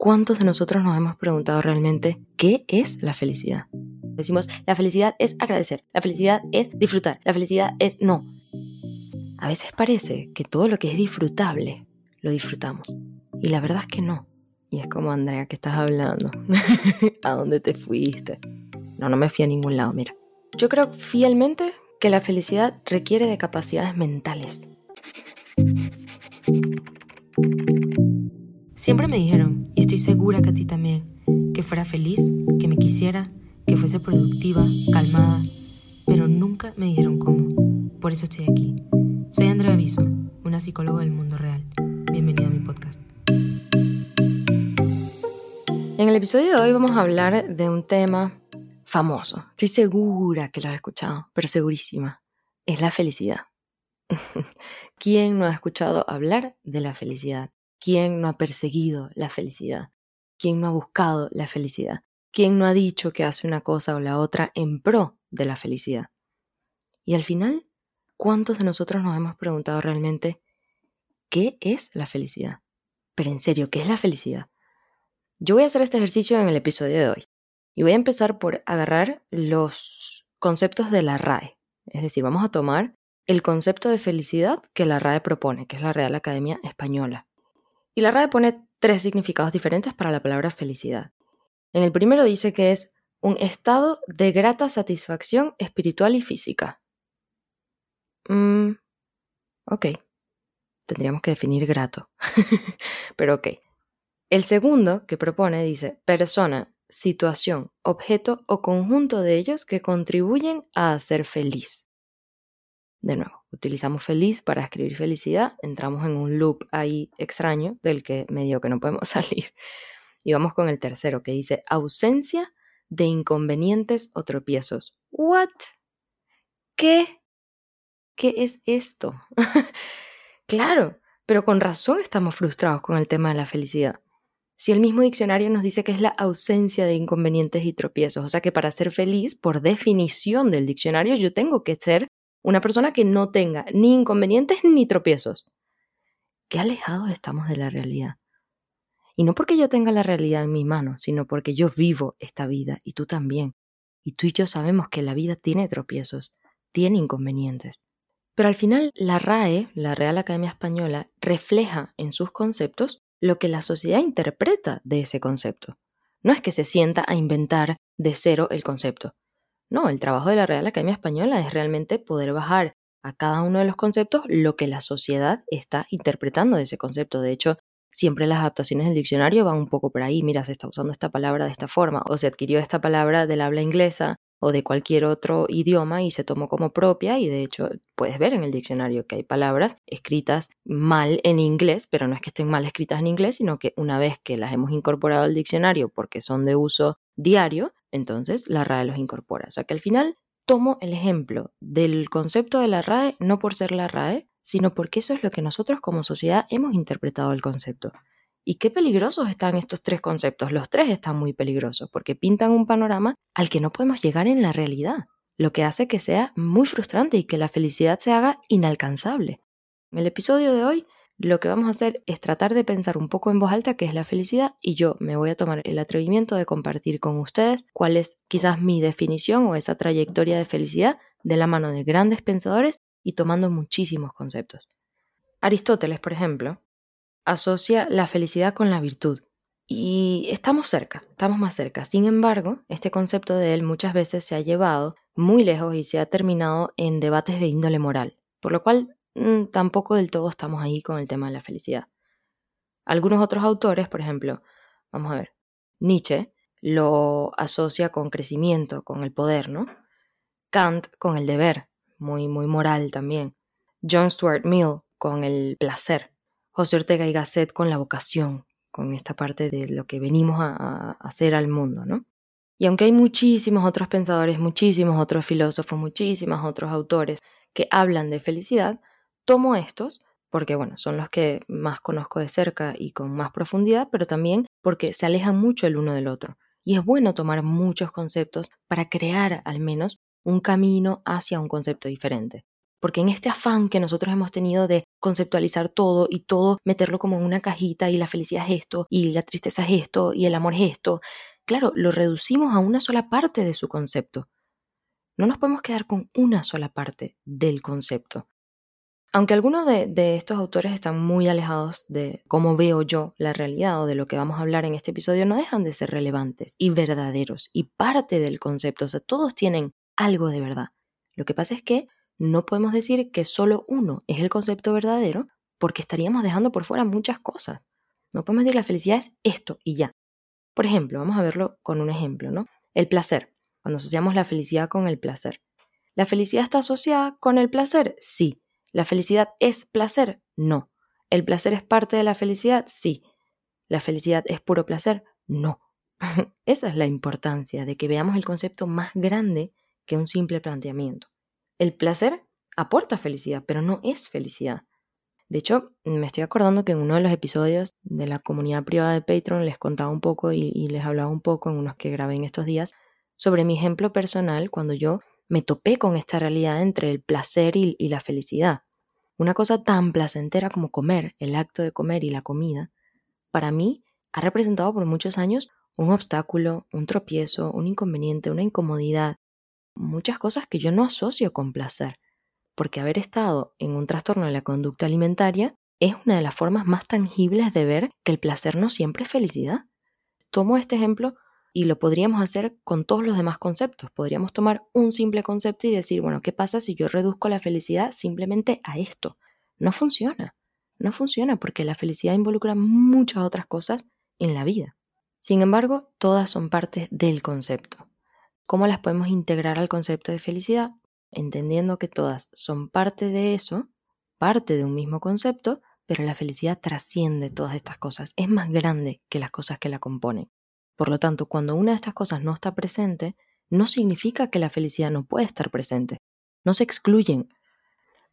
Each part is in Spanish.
¿cuántos de nosotros nos hemos preguntado realmente qué es la felicidad? Decimos, la felicidad es agradecer, la felicidad es disfrutar, la felicidad es no. A veces parece que todo lo que es disfrutable lo disfrutamos. Y la verdad es que no. Y es como, Andrea, ¿qué estás hablando? ¿A dónde te fuiste? No, no me fui a ningún lado, mira. Yo creo fielmente que la felicidad requiere de capacidades mentales. Siempre me dijeron, y estoy segura que a ti también, que fuera feliz, que me quisiera, que fuese productiva, calmada, pero nunca me dijeron cómo. Por eso estoy aquí. Soy Andrea Aviso, una psicóloga del mundo real. Bienvenida a mi podcast. En el episodio de hoy vamos a hablar de un tema famoso. Estoy segura que lo has escuchado, pero segurísima. Es la felicidad. ¿Quién no ha escuchado hablar de la felicidad? ¿Quién no ha perseguido la felicidad? ¿Quién no ha buscado la felicidad? ¿Quién no ha dicho que hace una cosa o la otra en pro de la felicidad? Y al final, ¿cuántos de nosotros nos hemos preguntado realmente qué es la felicidad? Pero en serio, ¿qué es la felicidad? Yo voy a hacer este ejercicio en el episodio de hoy. Y voy a empezar por agarrar los conceptos de la RAE. Es decir, vamos a tomar el concepto de felicidad que la RAE propone, que es la Real Academia Española. Y la RAE pone tres significados diferentes para la palabra felicidad. En el primero dice que es un estado de grata satisfacción espiritual y física. Mm, ok. Tendríamos que definir grato. Pero ok. El segundo que propone dice persona situación, objeto o conjunto de ellos que contribuyen a hacer feliz. De nuevo, utilizamos feliz para escribir felicidad, entramos en un loop ahí extraño del que medio que no podemos salir. Y vamos con el tercero que dice ausencia de inconvenientes o tropiezos. ¿What? ¿Qué? ¿Qué es esto? claro, pero con razón estamos frustrados con el tema de la felicidad si el mismo diccionario nos dice que es la ausencia de inconvenientes y tropiezos. O sea que para ser feliz, por definición del diccionario, yo tengo que ser una persona que no tenga ni inconvenientes ni tropiezos. Qué alejados estamos de la realidad. Y no porque yo tenga la realidad en mi mano, sino porque yo vivo esta vida y tú también. Y tú y yo sabemos que la vida tiene tropiezos, tiene inconvenientes. Pero al final la RAE, la Real Academia Española, refleja en sus conceptos lo que la sociedad interpreta de ese concepto. No es que se sienta a inventar de cero el concepto. No, el trabajo de la Real Academia Española es realmente poder bajar a cada uno de los conceptos lo que la sociedad está interpretando de ese concepto. De hecho, siempre las adaptaciones del diccionario van un poco por ahí. Mira, se está usando esta palabra de esta forma o se adquirió esta palabra del habla inglesa o de cualquier otro idioma y se tomó como propia y de hecho puedes ver en el diccionario que hay palabras escritas mal en inglés, pero no es que estén mal escritas en inglés, sino que una vez que las hemos incorporado al diccionario porque son de uso diario, entonces la RAE los incorpora. O sea que al final tomo el ejemplo del concepto de la RAE no por ser la RAE, sino porque eso es lo que nosotros como sociedad hemos interpretado el concepto. Y qué peligrosos están estos tres conceptos. Los tres están muy peligrosos porque pintan un panorama al que no podemos llegar en la realidad, lo que hace que sea muy frustrante y que la felicidad se haga inalcanzable. En el episodio de hoy lo que vamos a hacer es tratar de pensar un poco en voz alta qué es la felicidad y yo me voy a tomar el atrevimiento de compartir con ustedes cuál es quizás mi definición o esa trayectoria de felicidad de la mano de grandes pensadores y tomando muchísimos conceptos. Aristóteles, por ejemplo, asocia la felicidad con la virtud. Y estamos cerca, estamos más cerca. Sin embargo, este concepto de él muchas veces se ha llevado muy lejos y se ha terminado en debates de índole moral, por lo cual tampoco del todo estamos ahí con el tema de la felicidad. Algunos otros autores, por ejemplo, vamos a ver, Nietzsche lo asocia con crecimiento, con el poder, ¿no? Kant con el deber, muy, muy moral también. John Stuart Mill con el placer. José Ortega y Gasset con la vocación, con esta parte de lo que venimos a, hacer al mundo, ¿no? Y aunque hay muchísimos otros pensadores, muchísimos otros filósofos, muchísimos otros autores que hablan de felicidad, tomo estos porque, bueno, son los que más conozco de cerca y con más profundidad, pero también porque se alejan mucho el uno del otro. Y es bueno tomar muchos conceptos para crear al menos un camino hacia un concepto diferente. Porque en este afán que nosotros hemos tenido de conceptualizar todo y todo meterlo como en una cajita y la felicidad es esto y la tristeza es esto y el amor es esto, claro, lo reducimos a una sola parte de su concepto. No nos podemos quedar con una sola parte del concepto. Aunque algunos de, estos autores están muy alejados de cómo veo yo la realidad o de lo que vamos a hablar en este episodio, no dejan de ser relevantes y verdaderos y parte del concepto. O sea, todos tienen algo de verdad. Lo que pasa es que no podemos decir que solo uno es el concepto verdadero porque estaríamos dejando por fuera muchas cosas. No podemos decir la felicidad es esto y ya. Por ejemplo, vamos a verlo con un ejemplo, ¿no? El placer. Cuando asociamos la felicidad con el placer. ¿La felicidad está asociada con el placer? Sí. ¿La felicidad es placer? No. ¿El placer es parte de la felicidad? Sí. ¿La felicidad es puro placer? No. Esa es la importancia de que veamos el concepto más grande que un simple planteamiento. El placer aporta felicidad, pero no es felicidad. De hecho, me estoy acordando que en uno de los episodios de la comunidad privada de Patreon les contaba un poco y, les hablaba un poco en unos que grabé en estos días sobre mi ejemplo personal cuando yo me topé con esta realidad entre el placer y, la felicidad. Una cosa tan placentera como comer, el acto de comer y la comida, para mí ha representado por muchos años un obstáculo, un tropiezo, un inconveniente, una incomodidad, muchas cosas que yo no asocio con placer, porque haber estado en un trastorno de la conducta alimentaria es una de las formas más tangibles de ver que el placer no siempre es felicidad. Tomo este ejemplo y lo podríamos hacer con todos los demás conceptos. Podríamos tomar un simple concepto y decir, bueno, ¿qué pasa si yo reduzco la felicidad simplemente a esto? No funciona. No funciona porque la felicidad involucra muchas otras cosas en la vida. Sin embargo, todas son partes del concepto. ¿Cómo las podemos integrar al concepto de felicidad? Entendiendo que todas son parte de eso, parte de un mismo concepto, pero la felicidad trasciende todas estas cosas, es más grande que las cosas que la componen. Por lo tanto, cuando una de estas cosas no está presente, no significa que la felicidad no puede estar presente. No se excluyen.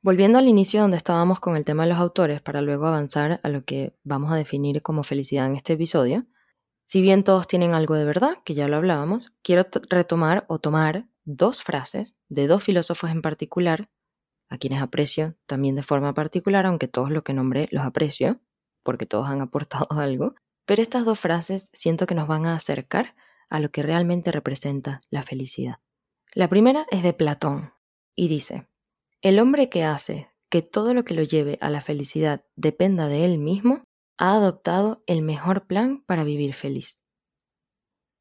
Volviendo al inicio donde estábamos con el tema de los autores, para luego avanzar a lo que vamos a definir como felicidad en este episodio, si bien todos tienen algo de verdad, que ya lo hablábamos, quiero retomar o tomar dos frases de dos filósofos en particular, a quienes aprecio también de forma particular, aunque todos los que nombré los aprecio, porque todos han aportado algo, pero estas dos frases siento que nos van a acercar a lo que realmente representa la felicidad. La primera es de Platón y dice, el hombre que hace que todo lo que lo lleve a la felicidad dependa de él mismo, ha adoptado el mejor plan para vivir feliz.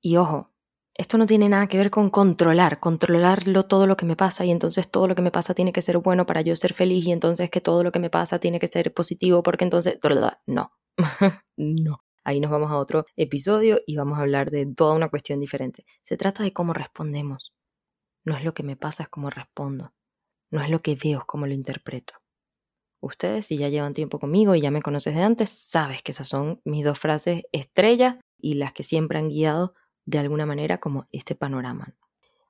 Y ojo, esto no tiene nada que ver con controlar, controlarlo todo lo que me pasa y entonces todo lo que me pasa tiene que ser bueno para yo ser feliz y entonces que todo lo que me pasa tiene que ser positivo porque entonces... No, no. Ahí nos vamos a otro episodio y vamos a hablar de toda una cuestión diferente. Se trata de cómo respondemos. No es lo que me pasa, es cómo respondo. No es lo que veo, es cómo lo interpreto. Ustedes, si ya llevan tiempo conmigo y ya me conoces de antes, sabes que esas son mis dos frases estrellas y las que siempre han guiado de alguna manera como este panorama.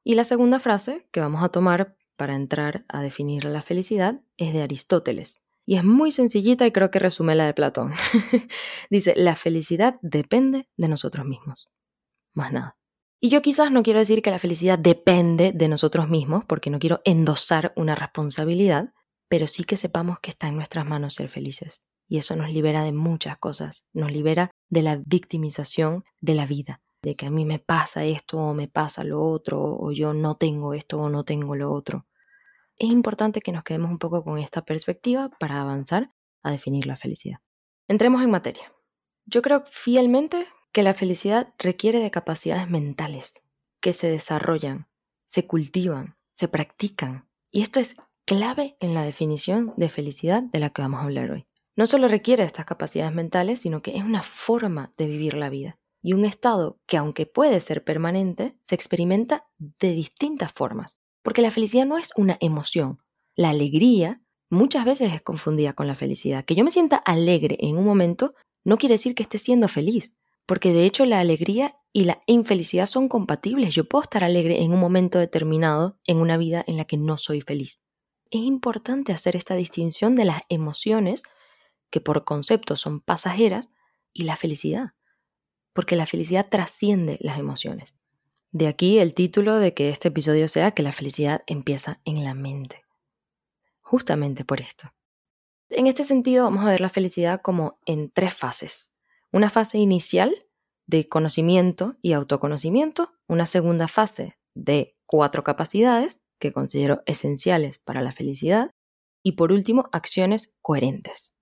Y la segunda frase que vamos a tomar para entrar a definir la felicidad es de Aristóteles. Y es muy sencillita y creo que resume la de Platón. Dice, la felicidad depende de nosotros mismos. Más nada. Y yo quizás no quiero decir que la felicidad depende de nosotros mismos, porque no quiero endosar una responsabilidad, pero sí que sepamos que está en nuestras manos ser felices. Y eso nos libera de muchas cosas. Nos libera de la victimización de la vida. De que a mí me pasa esto o me pasa lo otro, o yo no tengo esto o no tengo lo otro es importante que nos quedemos un poco con esta perspectiva para avanzar a definir la felicidad. Entremos en materia. Yo creo fielmente que la felicidad requiere de capacidades mentales que se desarrollan, se cultivan, se practican. Y esto es clave en la definición de felicidad de la que vamos a hablar hoy. No solo requiere estas capacidades mentales, sino que es una forma de vivir la vida y un estado que aunque puede ser permanente, se experimenta de distintas formas porque la felicidad no es una emoción. La alegría muchas veces es confundida con la felicidad. Que yo me sienta alegre en un momento no quiere decir que esté siendo feliz, porque de hecho la alegría y la infelicidad son compatibles. Yo puedo estar alegre en un momento determinado en una vida en la que no soy feliz. Es importante hacer esta distinción de las emociones, que por concepto son pasajeras, y la felicidad, porque la felicidad trasciende las emociones. De aquí el título de que este episodio sea que la felicidad empieza en la mente. justamente por esto. En este sentido, vamos a ver la felicidad como en tres fases. Una fase inicial de conocimiento y autoconocimiento, una segunda fase de cuatro capacidades que considero esenciales para la felicidad y por último, acciones coherentes.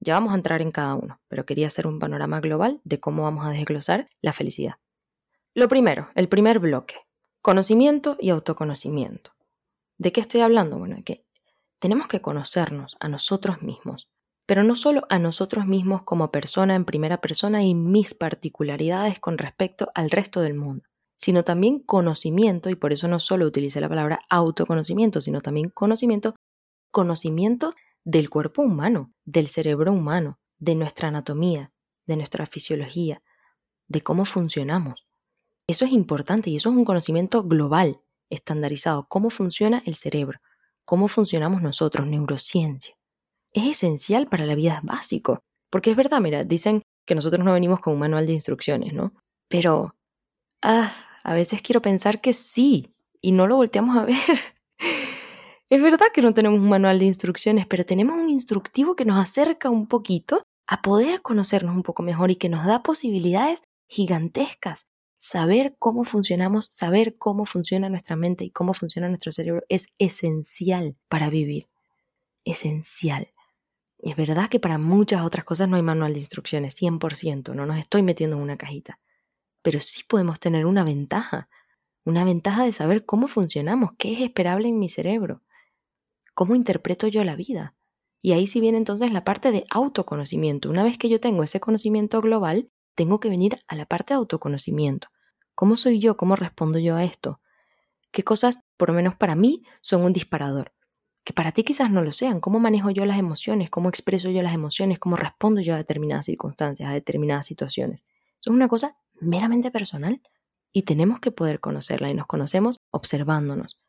Ya vamos a entrar en cada uno, pero quería hacer un panorama global de cómo vamos a desglosar la felicidad. Lo primero, el primer bloque, conocimiento y autoconocimiento. ¿De qué estoy hablando? Bueno, que tenemos que conocernos a nosotros mismos, pero no solo a nosotros mismos como persona en primera persona y mis particularidades con respecto al resto del mundo, sino también conocimiento, y por eso no solo utilicé la palabra autoconocimiento, sino también conocimiento conocimiento del cuerpo humano, del cerebro humano, de nuestra anatomía, de nuestra fisiología, de cómo funcionamos. Eso es importante y eso es un conocimiento global, estandarizado, cómo funciona el cerebro, cómo funcionamos nosotros, neurociencia. Es esencial para la vida, es básico. Porque es verdad, mira, dicen que nosotros no venimos con un manual de instrucciones, ¿no? Pero, ah, a veces quiero pensar que sí, y no lo volteamos a ver. Es verdad que no tenemos un manual de instrucciones, pero tenemos un instructivo que nos acerca un poquito a poder conocernos un poco mejor y que nos da posibilidades gigantescas. Saber cómo funcionamos, saber cómo funciona nuestra mente y cómo funciona nuestro cerebro es esencial para vivir. Esencial. Es verdad que para muchas otras cosas no hay manual de instrucciones, 100%, no nos estoy metiendo en una cajita. Pero sí podemos tener una ventaja, una ventaja de saber cómo funcionamos, qué es esperable en mi cerebro. ¿Cómo interpreto yo la vida? Y ahí sí viene entonces la parte de autoconocimiento. Una vez que yo tengo ese conocimiento global, tengo que venir a la parte de autoconocimiento. ¿Cómo soy yo? ¿Cómo respondo yo a esto? ¿Qué cosas, por lo menos para mí, son un disparador? Que para ti quizás no lo sean. ¿Cómo manejo yo las emociones? ¿Cómo expreso yo las emociones? ¿Cómo respondo yo a determinadas circunstancias, a determinadas situaciones? Eso es una cosa meramente personal y tenemos que poder conocerla y nos conocemos observándonos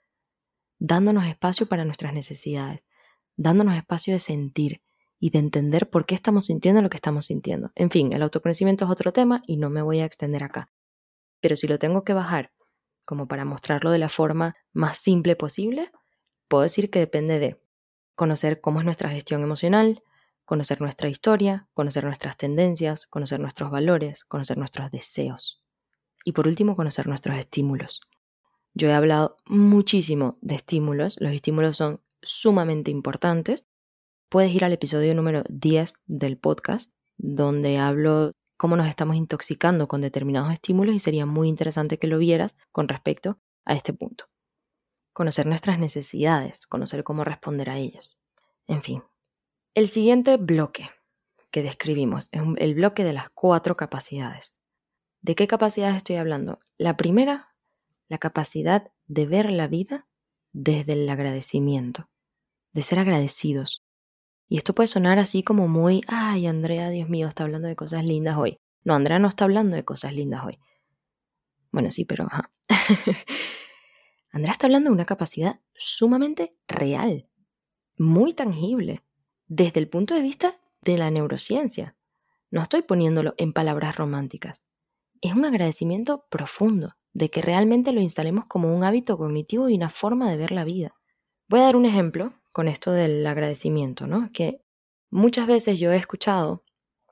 dándonos espacio para nuestras necesidades, dándonos espacio de sentir y de entender por qué estamos sintiendo lo que estamos sintiendo. En fin, el autoconocimiento es otro tema y no me voy a extender acá. Pero si lo tengo que bajar como para mostrarlo de la forma más simple posible, puedo decir que depende de conocer cómo es nuestra gestión emocional, conocer nuestra historia, conocer nuestras tendencias, conocer nuestros valores, conocer nuestros deseos. Y por último, conocer nuestros estímulos. Yo he hablado muchísimo de estímulos, los estímulos son sumamente importantes. Puedes ir al episodio número 10 del podcast, donde hablo cómo nos estamos intoxicando con determinados estímulos y sería muy interesante que lo vieras con respecto a este punto. Conocer nuestras necesidades, conocer cómo responder a ellos. En fin. El siguiente bloque que describimos es el bloque de las cuatro capacidades. ¿De qué capacidades estoy hablando? La primera la capacidad de ver la vida desde el agradecimiento, de ser agradecidos. Y esto puede sonar así como muy, ay, Andrea, Dios mío, está hablando de cosas lindas hoy. No, Andrea no está hablando de cosas lindas hoy. Bueno, sí, pero... Andrea está hablando de una capacidad sumamente real, muy tangible, desde el punto de vista de la neurociencia. No estoy poniéndolo en palabras románticas. Es un agradecimiento profundo, de que realmente lo instalemos como un hábito cognitivo y una forma de ver la vida. Voy a dar un ejemplo con esto del agradecimiento, ¿no? Que muchas veces yo he escuchado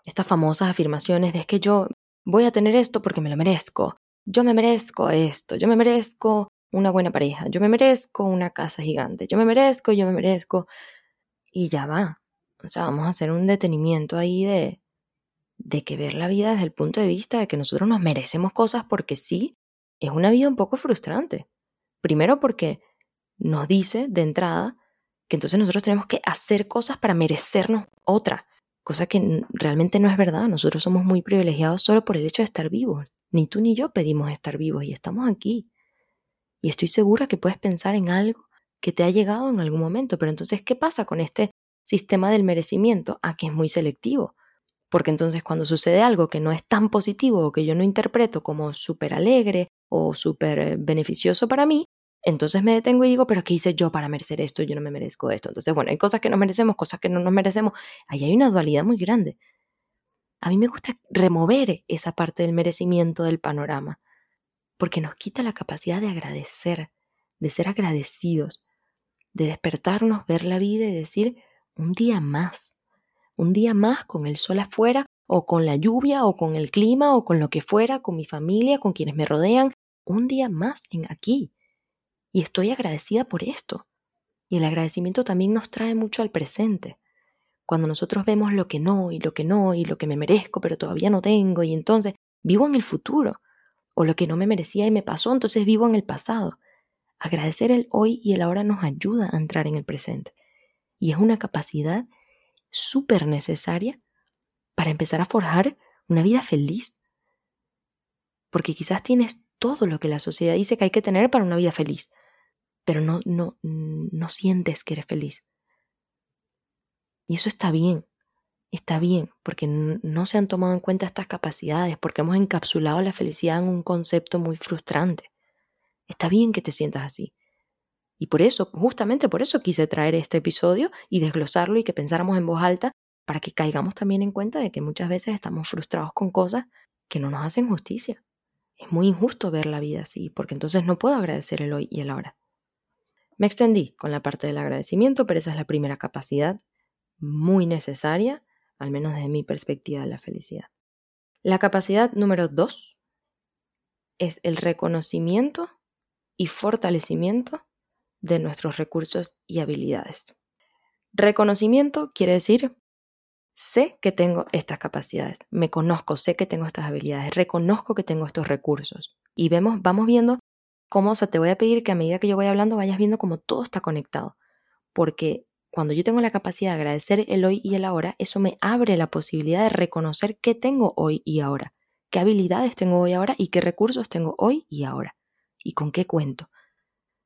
estas famosas afirmaciones de que yo voy a tener esto porque me lo merezco, yo me merezco esto, yo me merezco una buena pareja, yo me merezco una casa gigante, yo me merezco, yo me merezco, y ya va. O sea, vamos a hacer un detenimiento ahí de, de que ver la vida desde el punto de vista de que nosotros nos merecemos cosas porque sí, es una vida un poco frustrante. Primero porque nos dice de entrada que entonces nosotros tenemos que hacer cosas para merecernos otra, cosa que realmente no es verdad. Nosotros somos muy privilegiados solo por el hecho de estar vivos. Ni tú ni yo pedimos estar vivos y estamos aquí. Y estoy segura que puedes pensar en algo que te ha llegado en algún momento, pero entonces, ¿qué pasa con este sistema del merecimiento? Ah, que es muy selectivo. Porque entonces cuando sucede algo que no es tan positivo o que yo no interpreto como súper alegre o súper beneficioso para mí, entonces me detengo y digo, pero ¿qué hice yo para merecer esto? Yo no me merezco esto. Entonces, bueno, hay cosas que nos merecemos, cosas que no nos merecemos. Ahí hay una dualidad muy grande. A mí me gusta remover esa parte del merecimiento del panorama, porque nos quita la capacidad de agradecer, de ser agradecidos, de despertarnos, ver la vida y decir, un día más, un día más con el sol afuera o con la lluvia o con el clima o con lo que fuera, con mi familia, con quienes me rodean, un día más en aquí. Y estoy agradecida por esto. Y el agradecimiento también nos trae mucho al presente. Cuando nosotros vemos lo que no y lo que no y lo que me merezco pero todavía no tengo y entonces vivo en el futuro o lo que no me merecía y me pasó, entonces vivo en el pasado. Agradecer el hoy y el ahora nos ayuda a entrar en el presente. Y es una capacidad súper necesaria para empezar a forjar una vida feliz. Porque quizás tienes todo lo que la sociedad dice que hay que tener para una vida feliz, pero no, no, no sientes que eres feliz. Y eso está bien, está bien, porque no se han tomado en cuenta estas capacidades, porque hemos encapsulado la felicidad en un concepto muy frustrante. Está bien que te sientas así. Y por eso, justamente por eso quise traer este episodio y desglosarlo y que pensáramos en voz alta para que caigamos también en cuenta de que muchas veces estamos frustrados con cosas que no nos hacen justicia. Es muy injusto ver la vida así, porque entonces no puedo agradecer el hoy y el ahora. Me extendí con la parte del agradecimiento, pero esa es la primera capacidad muy necesaria, al menos desde mi perspectiva de la felicidad. La capacidad número dos es el reconocimiento y fortalecimiento de nuestros recursos y habilidades. Reconocimiento quiere decir, sé que tengo estas capacidades, me conozco, sé que tengo estas habilidades, reconozco que tengo estos recursos. Y vemos, vamos viendo cómo, o sea, te voy a pedir que a medida que yo voy hablando vayas viendo cómo todo está conectado. Porque cuando yo tengo la capacidad de agradecer el hoy y el ahora, eso me abre la posibilidad de reconocer qué tengo hoy y ahora, qué habilidades tengo hoy y ahora y qué recursos tengo hoy y ahora y con qué cuento.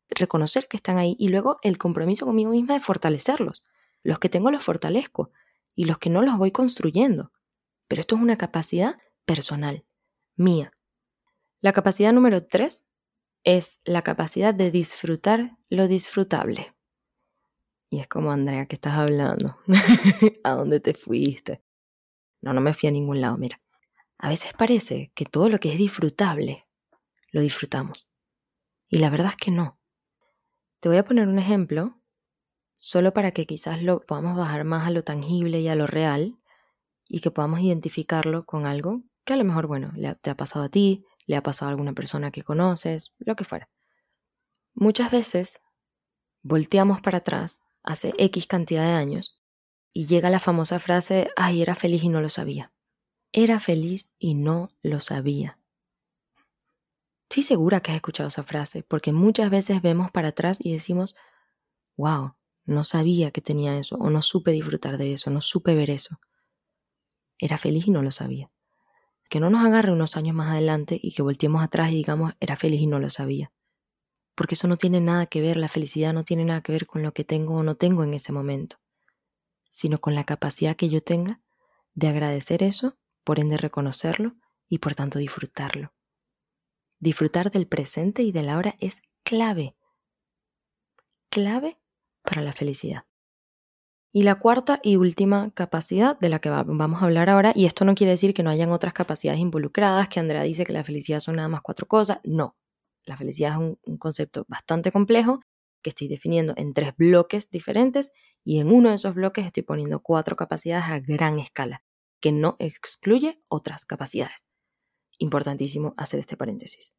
Reconocer que están ahí y luego el compromiso conmigo misma de fortalecerlos. Los que tengo los fortalezco y los que no los voy construyendo. Pero esto es una capacidad personal, mía. La capacidad número tres es la capacidad de disfrutar lo disfrutable. Y es como, Andrea, ¿qué estás hablando? ¿A dónde te fuiste? No, no me fui a ningún lado, mira. A veces parece que todo lo que es disfrutable, lo disfrutamos. Y la verdad es que no. Te voy a poner un ejemplo, solo para que quizás lo podamos bajar más a lo tangible y a lo real, y que podamos identificarlo con algo que a lo mejor, bueno, te ha pasado a ti, le ha pasado a alguna persona que conoces, lo que fuera. Muchas veces volteamos para atrás hace X cantidad de años y llega la famosa frase, ay, era feliz y no lo sabía. Era feliz y no lo sabía. Estoy segura que has escuchado esa frase, porque muchas veces vemos para atrás y decimos, wow, no sabía que tenía eso, o no supe disfrutar de eso, no supe ver eso. Era feliz y no lo sabía. Que no nos agarre unos años más adelante y que volteemos atrás y digamos, era feliz y no lo sabía porque eso no tiene nada que ver, la felicidad no tiene nada que ver con lo que tengo o no tengo en ese momento, sino con la capacidad que yo tenga de agradecer eso, por ende reconocerlo y por tanto disfrutarlo. Disfrutar del presente y del ahora es clave, clave para la felicidad. Y la cuarta y última capacidad de la que vamos a hablar ahora, y esto no quiere decir que no hayan otras capacidades involucradas, que Andrea dice que la felicidad son nada más cuatro cosas, no, la felicidad es un, concepto bastante complejo que estoy definiendo en tres bloques diferentes y en uno de esos bloques estoy poniendo cuatro capacidades a gran escala, que no excluye otras capacidades. Importantísimo hacer este paréntesis.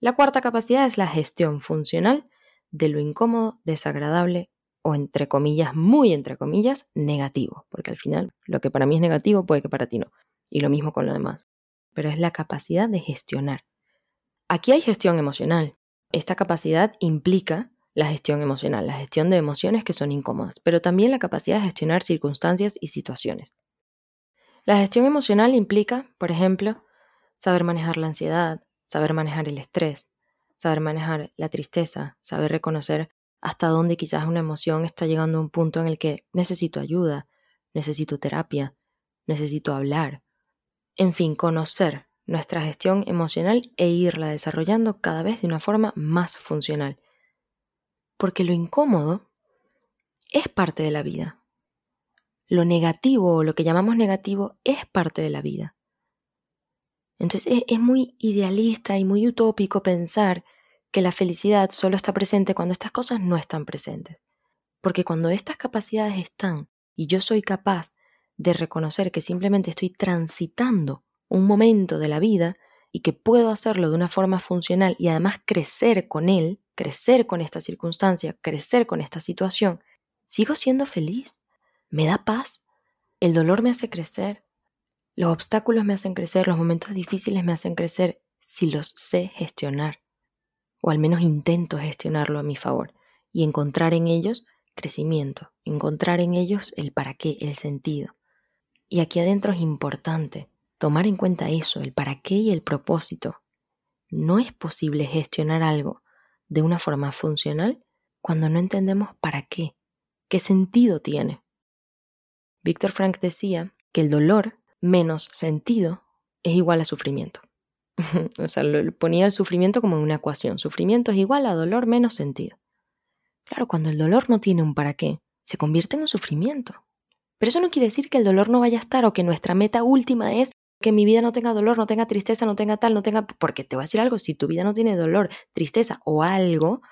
La cuarta capacidad es la gestión funcional de lo incómodo, desagradable o entre comillas, muy entre comillas, negativo, porque al final lo que para mí es negativo puede que para ti no, y lo mismo con lo demás, pero es la capacidad de gestionar Aquí hay gestión emocional. Esta capacidad implica la gestión emocional, la gestión de emociones que son incómodas, pero también la capacidad de gestionar circunstancias y situaciones. La gestión emocional implica, por ejemplo, saber manejar la ansiedad, saber manejar el estrés, saber manejar la tristeza, saber reconocer hasta dónde quizás una emoción está llegando a un punto en el que necesito ayuda, necesito terapia, necesito hablar. En fin, conocer nuestra gestión emocional e irla desarrollando cada vez de una forma más funcional. Porque lo incómodo es parte de la vida. Lo negativo o lo que llamamos negativo es parte de la vida. Entonces es, muy idealista y muy utópico pensar que la felicidad solo está presente cuando estas cosas no están presentes. Porque cuando estas capacidades están y yo soy capaz de reconocer que simplemente estoy transitando un momento de la vida y que puedo hacerlo de una forma funcional y además crecer con él, crecer con esta circunstancia, crecer con esta situación, sigo siendo feliz, me da paz, el dolor me hace crecer, los obstáculos me hacen crecer, los momentos difíciles me hacen crecer si los sé gestionar, o al menos intento gestionarlo a mi favor y encontrar en ellos crecimiento, encontrar en ellos el para qué, el sentido. Y aquí adentro es importante tomar en cuenta eso, el para qué y el propósito. No es posible gestionar algo de una forma funcional cuando no entendemos para qué, qué sentido tiene. Víctor Frank decía que el dolor menos sentido es igual a sufrimiento. o sea, ponía el sufrimiento como en una ecuación. Sufrimiento es igual a dolor menos sentido. Claro, cuando el dolor no tiene un para qué, se convierte en un sufrimiento. Pero eso no quiere decir que el dolor no vaya a estar o que nuestra meta última es que mi vida no tenga dolor, no tenga tristeza, no tenga tal, no tenga... Porque te voy a decir algo, si tu vida no tiene dolor, tristeza o algo,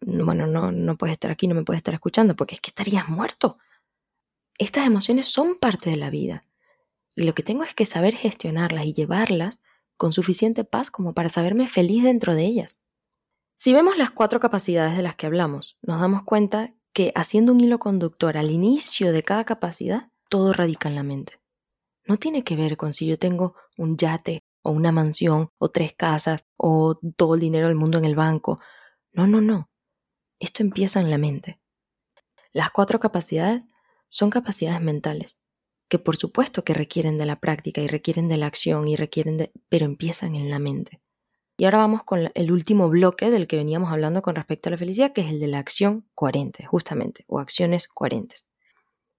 bueno, no, no puedes estar aquí, no me puedes estar escuchando, porque es que estarías muerto. Estas emociones son parte de la vida. Y lo que tengo es que saber gestionarlas y llevarlas con suficiente paz como para saberme feliz dentro de ellas. Si vemos las cuatro capacidades de las que hablamos, nos damos cuenta que haciendo un hilo conductor al inicio de cada capacidad, todo radica en la mente. No tiene que ver con si yo tengo un yate o una mansión o tres casas o todo el dinero del mundo en el banco. No, no, no. Esto empieza en la mente. Las cuatro capacidades son capacidades mentales, que por supuesto que requieren de la práctica y requieren de la acción y requieren de... pero empiezan en la mente. Y ahora vamos con el último bloque del que veníamos hablando con respecto a la felicidad, que es el de la acción coherente, justamente, o acciones coherentes.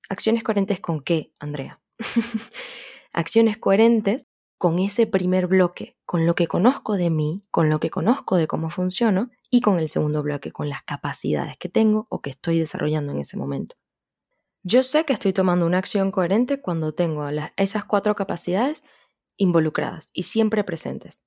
¿Acciones coherentes con qué, Andrea? acciones coherentes con ese primer bloque, con lo que conozco de mí, con lo que conozco de cómo funciono, y con el segundo bloque, con las capacidades que tengo o que estoy desarrollando en ese momento. Yo sé que estoy tomando una acción coherente cuando tengo esas cuatro capacidades involucradas y siempre presentes.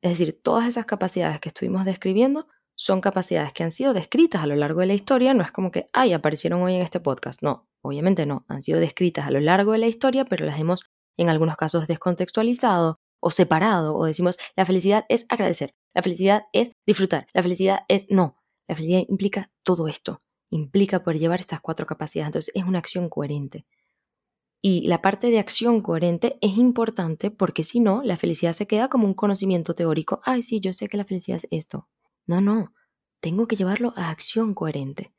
Es decir, todas esas capacidades que estuvimos describiendo son capacidades que han sido descritas a lo largo de la historia, no es como que, ay, aparecieron hoy en este podcast, no, obviamente no, han sido descritas a lo largo de la historia, pero las hemos en algunos casos descontextualizado o separado, o decimos, la felicidad es agradecer, la felicidad es disfrutar, la felicidad es no, la felicidad implica todo esto, implica poder llevar estas cuatro capacidades, entonces es una acción coherente. Y la parte de acción coherente es importante porque si no, la felicidad se queda como un conocimiento teórico. Ay, sí, yo sé que la felicidad es esto. No, no, tengo que llevarlo a acción coherente.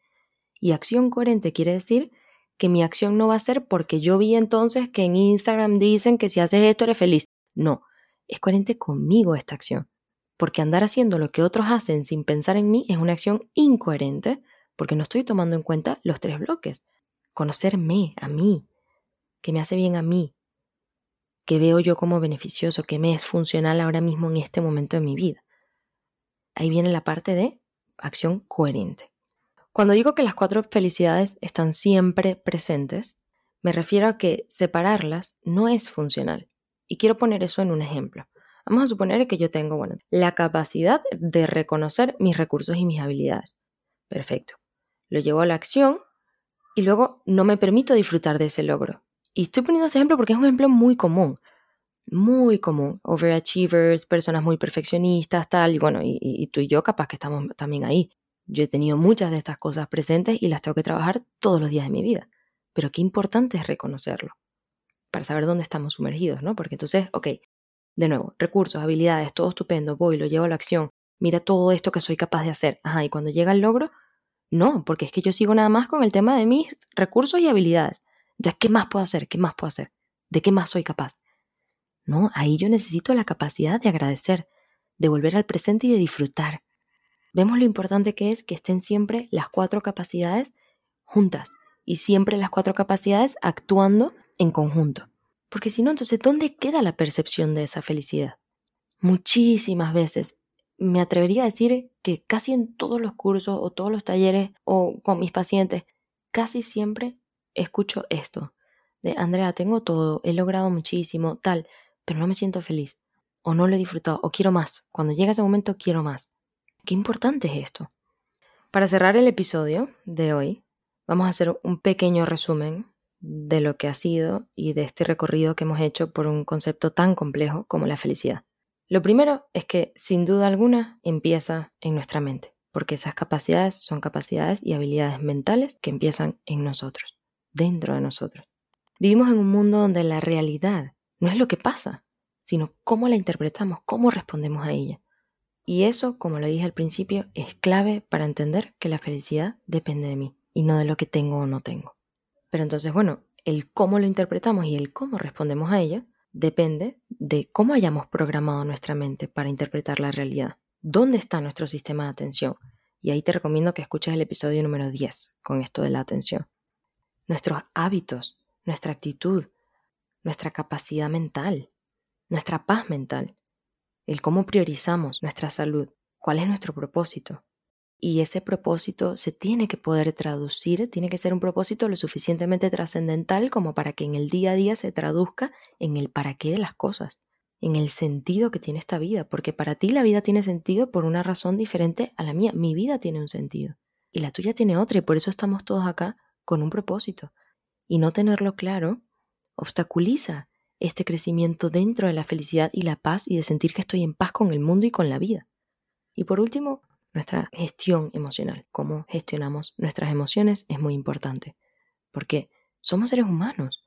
Y acción coherente quiere decir que mi acción no va a ser porque yo vi entonces que en Instagram dicen que si haces esto eres feliz. No, es coherente conmigo esta acción. Porque andar haciendo lo que otros hacen sin pensar en mí es una acción incoherente porque no estoy tomando en cuenta los tres bloques. Conocerme a mí, que me hace bien a mí, que veo yo como beneficioso, que me es funcional ahora mismo en este momento de mi vida. Ahí viene la parte de acción coherente. Cuando digo que las cuatro felicidades están siempre presentes, me refiero a que separarlas no es funcional. Y quiero poner eso en un ejemplo. Vamos a suponer que yo tengo, bueno, la capacidad de reconocer mis recursos y mis habilidades. Perfecto. Lo llevo a la acción y luego no me permito disfrutar de ese logro. Y estoy poniendo este ejemplo porque es un ejemplo muy común, muy común. Overachievers, personas muy perfeccionistas, tal, y bueno, y, tú y yo capaz que estamos también ahí. Yo he tenido muchas de estas cosas presentes y las tengo que trabajar todos los días de mi vida. Pero qué importante es reconocerlo para saber dónde estamos sumergidos, ¿no? Porque entonces, ok, de nuevo, recursos, habilidades, todo estupendo, voy, lo llevo a la acción, mira todo esto que soy capaz de hacer. Ajá, y cuando llega el logro, no, porque es que yo sigo nada más con el tema de mis recursos y habilidades. Entonces, ¿qué más puedo hacer? ¿Qué más puedo hacer? ¿De qué más soy capaz? No, ahí yo necesito la capacidad de agradecer, de volver al presente y de disfrutar. Vemos lo importante que es que estén siempre las cuatro capacidades juntas y siempre las cuatro capacidades actuando en conjunto. Porque si no, entonces, ¿dónde queda la percepción de esa felicidad? Muchísimas veces me atrevería a decir que casi en todos los cursos o todos los talleres o con mis pacientes, casi siempre escucho esto, de Andrea, tengo todo, he logrado muchísimo, tal, pero no me siento feliz, o no lo he disfrutado, o quiero más. Cuando llega ese momento, quiero más. Qué importante es esto. Para cerrar el episodio de hoy, vamos a hacer un pequeño resumen de lo que ha sido y de este recorrido que hemos hecho por un concepto tan complejo como la felicidad. Lo primero es que, sin duda alguna, empieza en nuestra mente, porque esas capacidades son capacidades y habilidades mentales que empiezan en nosotros, dentro de nosotros. Vivimos en un mundo donde la realidad no es lo que pasa, sino cómo la interpretamos, cómo respondemos a ella. Y eso, como lo dije al principio, es clave para entender que la felicidad depende de mí y no de lo que tengo o no tengo. Pero entonces, bueno, el cómo lo interpretamos y el cómo respondemos a ella depende de cómo hayamos programado nuestra mente para interpretar la realidad. ¿Dónde está nuestro sistema de atención? Y ahí te recomiendo que escuches el episodio número 10 con esto de la atención. Nuestros hábitos, nuestra actitud, nuestra capacidad mental, nuestra paz mental, el cómo priorizamos nuestra salud, cuál es nuestro propósito, y ese propósito se tiene que poder traducir, tiene que ser un propósito lo suficientemente trascendental como para que en el día a día se traduzca en el para qué de las cosas, en el sentido que tiene esta vida, porque para ti la vida tiene sentido por una razón diferente a la mía. Mi vida tiene un sentido y la tuya tiene otra y por eso estamos todos acá con un propósito. Y no tenerlo claro obstaculiza este crecimiento dentro de la felicidad y la paz y de sentir que estoy en paz con el mundo y con la vida. Y por último, nuestra gestión emocional, cómo gestionamos nuestras emociones es muy importante, porque somos seres humanos,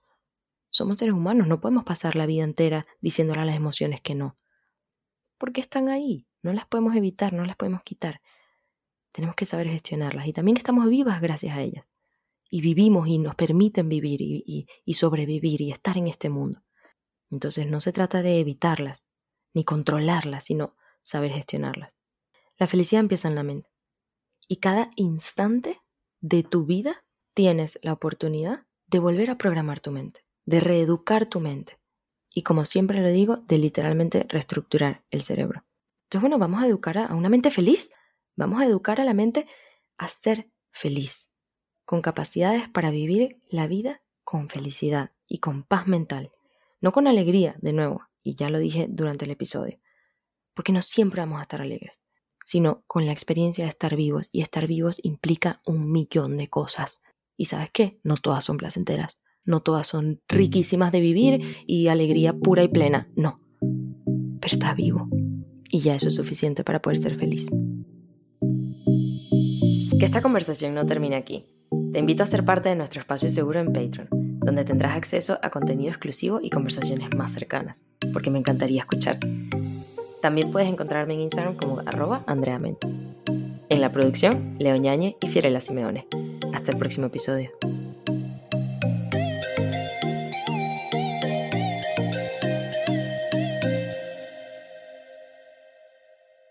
somos seres humanos, no podemos pasar la vida entera diciéndole a las emociones que no, porque están ahí, no las podemos evitar, no las podemos quitar, tenemos que saber gestionarlas y también estamos vivas gracias a ellas, y vivimos y nos permiten vivir y, y sobrevivir y estar en este mundo. Entonces no se trata de evitarlas, ni controlarlas, sino saber gestionarlas. La felicidad empieza en la mente. Y cada instante de tu vida tienes la oportunidad de volver a programar tu mente, de reeducar tu mente. Y como siempre lo digo, de literalmente reestructurar el cerebro. Entonces, bueno, vamos a educar a una mente feliz. Vamos a educar a la mente a ser feliz, con capacidades para vivir la vida con felicidad y con paz mental. No con alegría, de nuevo, y ya lo dije durante el episodio, porque no siempre vamos a estar alegres sino con la experiencia de estar vivos. Y estar vivos implica un millón de cosas. Y sabes qué? No todas son placenteras. No todas son riquísimas de vivir y alegría pura y plena. No. Pero estás vivo. Y ya eso es suficiente para poder ser feliz. Que esta conversación no termine aquí. Te invito a ser parte de nuestro espacio seguro en Patreon, donde tendrás acceso a contenido exclusivo y conversaciones más cercanas, porque me encantaría escucharte. También puedes encontrarme en Instagram como arroba andreamente. En la producción, Leo Ñañe y Fiorella Simeone. Hasta el próximo episodio.